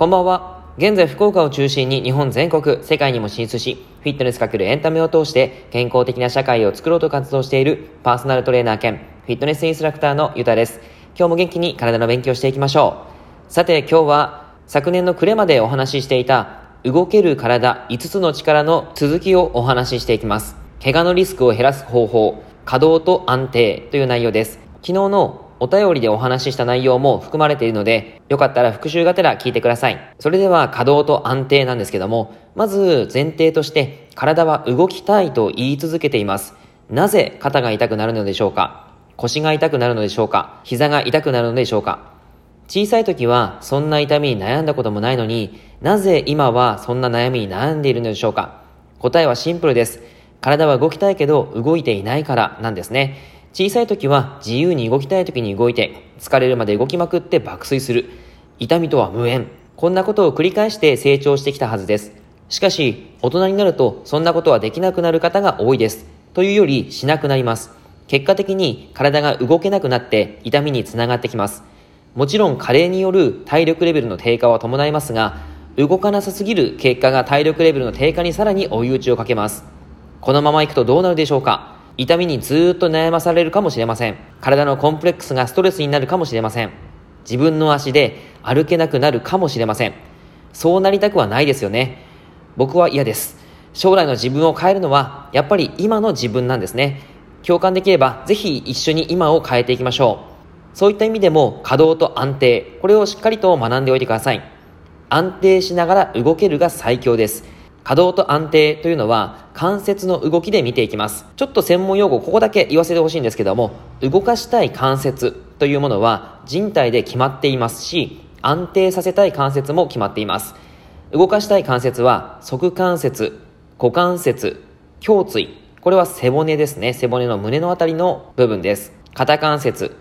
こんばんは。現在福岡を中心に日本全国、世界にも進出し、フィットネスかけるエンタメを通して健康的な社会を作ろうと活動しているパーソナルトレーナー兼フィットネスインストラクターのゆたです。今日も元気に体の勉強していきましょう。さて今日は昨年の暮れまでお話ししていた動ける体5つの力の続きをお話ししていきます。怪我のリスクを減らす方法、稼働と安定という内容です。昨日のお便りでお話しした内容も含まれているので、よかったら復習がてら聞いてください。それでは稼働と安定なんですけども、まず前提として体は動きたいと言い続けています。なぜ肩が痛くなるのでしょうか？腰が痛くなるのでしょうか？膝が痛くなるのでしょうか？小さい時はそんな痛みに悩んだこともないのになぜ今はそんな悩みに悩んでいるのでしょうか？答えはシンプルです。体は動きたいけど動いていないからなんですね。小さい時は自由に動きたい時に動いて、疲れるまで動きまくって爆睡する。痛みとは無縁。こんなことを繰り返して成長してきたはずです。しかし、大人になるとそんなことはできなくなる方が多いです。というよりしなくなります。結果的に体が動けなくなって痛みにつながってきます。もちろん加齢による体力レベルの低下は伴いますが、動かなさすぎる結果が体力レベルの低下にさらに追い打ちをかけます。このまま行くとどうなるでしょうか？痛みにずっと悩まされるかもしれません。体のコンプレックスがストレスになるかもしれません。自分の足で歩けなくなるかもしれません。そうなりたくはないですよね。僕は嫌です。将来の自分を変えるのは、やっぱり今の自分なんですね。共感できれば、ぜひ一緒に今を変えていきましょう。そういった意味でも、稼働と安定、これをしっかりと学んでおいてください。安定しながら動けるが最強です。稼働と安定というのは関節の動きで見ていきます。ちょっと専門用語ここだけ言わせてほしいんですけども、動かしたい関節というものは人体で決まっていますし、安定させたい関節も決まっています。動かしたい関節は側関節、股関節、胸椎、これは背骨ですね。背骨の胸のあたりの部分です。肩関節、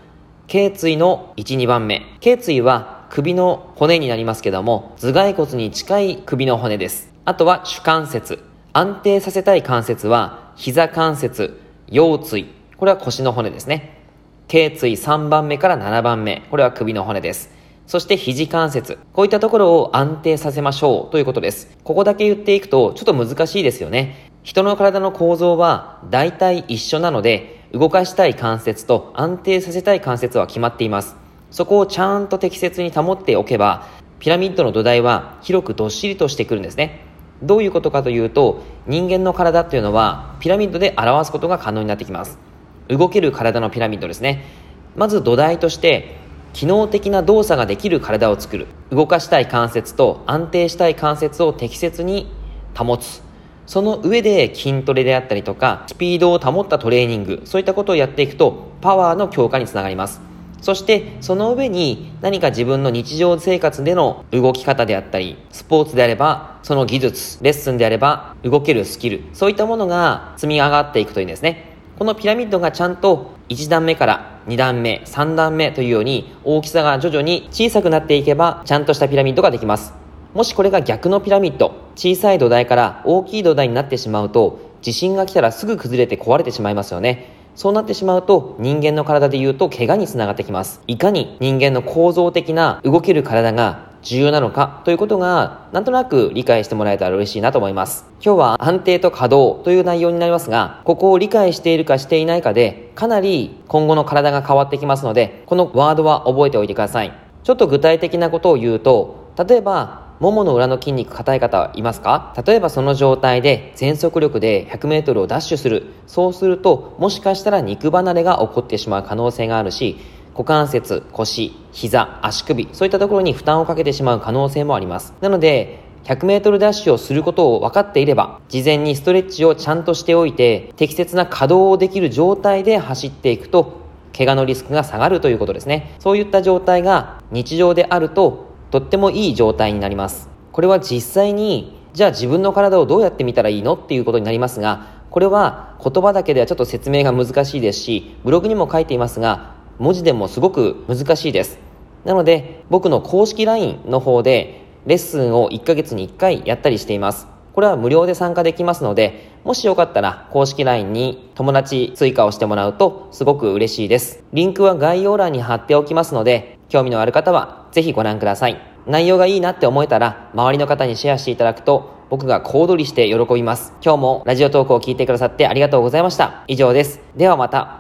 頸椎の1、2番目。頸椎は首の骨になりますけども、頭蓋骨に近い首の骨です。あとは主関節。安定させたい関節は、膝関節、腰椎。これは腰の骨ですね。頸椎3番目から7番目。これは首の骨です。そして肘関節。こういったところを安定させましょうということです。ここだけ言っていくとちょっと難しいですよね。人の体の構造は大体一緒なので、動かしたい関節と安定させたい関節は決まっています。そこをちゃんと適切に保っておけば、ピラミッドの土台は広くどっしりとしてくるんですね。どういうことかというと人間の体っていうのはピラミッドで表すことが可能になってきます。動ける体のピラミッドですね。まず土台として機能的な動作ができる体を作る。動かしたい関節と安定したい関節を適切に保つ。その上で筋トレであったりとかスピードを保ったトレーニング。そういったことをやっていくとパワーの強化につながります。そしてその上に何か自分の日常生活での動き方であったり、スポーツであればその技術、レッスンであれば動けるスキル、そういったものが積み上がっていくというんですね。このピラミッドがちゃんと1段目から2段目、3段目というように大きさが徐々に小さくなっていけばちゃんとしたピラミッドができます。もしこれが逆のピラミッド、小さい土台から大きい土台になってしまうと地震が来たらすぐ崩れて壊れてしまいますよね。そうなってしまうと人間の体で言うと怪我につながってきます。いかに人間の構造的な動ける体が重要なのかということがなんとなく理解してもらえたら嬉しいなと思います。今日は安定と稼働という内容になりますが、ここを理解しているかしていないかでかなり今後の体が変わってきますので、このワードは覚えておいてください。ちょっと具体的なことを言うと、例えばももの裏の筋肉硬い方いますか？例えばその状態で全速力で 100m をダッシュする。そうすると、もしかしたら肉離れが起こってしまう可能性があるし、股関節、腰、膝、足首、そういったところに負担をかけてしまう可能性もあります。なので、100m ダッシュをすることを分かっていれば、事前にストレッチをちゃんとしておいて、適切な稼働をできる状態で走っていくと、怪我のリスクが下がるということですね。そういった状態が日常であると、とってもいい状態になります。これは実際に、じゃあ自分の体をどうやって見たらいいのっていうことになりますが、これは言葉だけではちょっと説明が難しいですし、ブログにも書いていますが、文字でもすごく難しいです。なので、僕の公式 LINE の方で、レッスンを1ヶ月に1回やったりしています。これは無料で参加できますので、もしよかったら公式 LINE に友達追加をしてもらうとすごく嬉しいです。リンクは概要欄に貼っておきますので、興味のある方はぜひご覧ください。内容がいいなって思えたら、周りの方にシェアしていただくと、僕が小躍りして喜びます。今日もラジオトークを聞いてくださってありがとうございました。以上です。ではまた。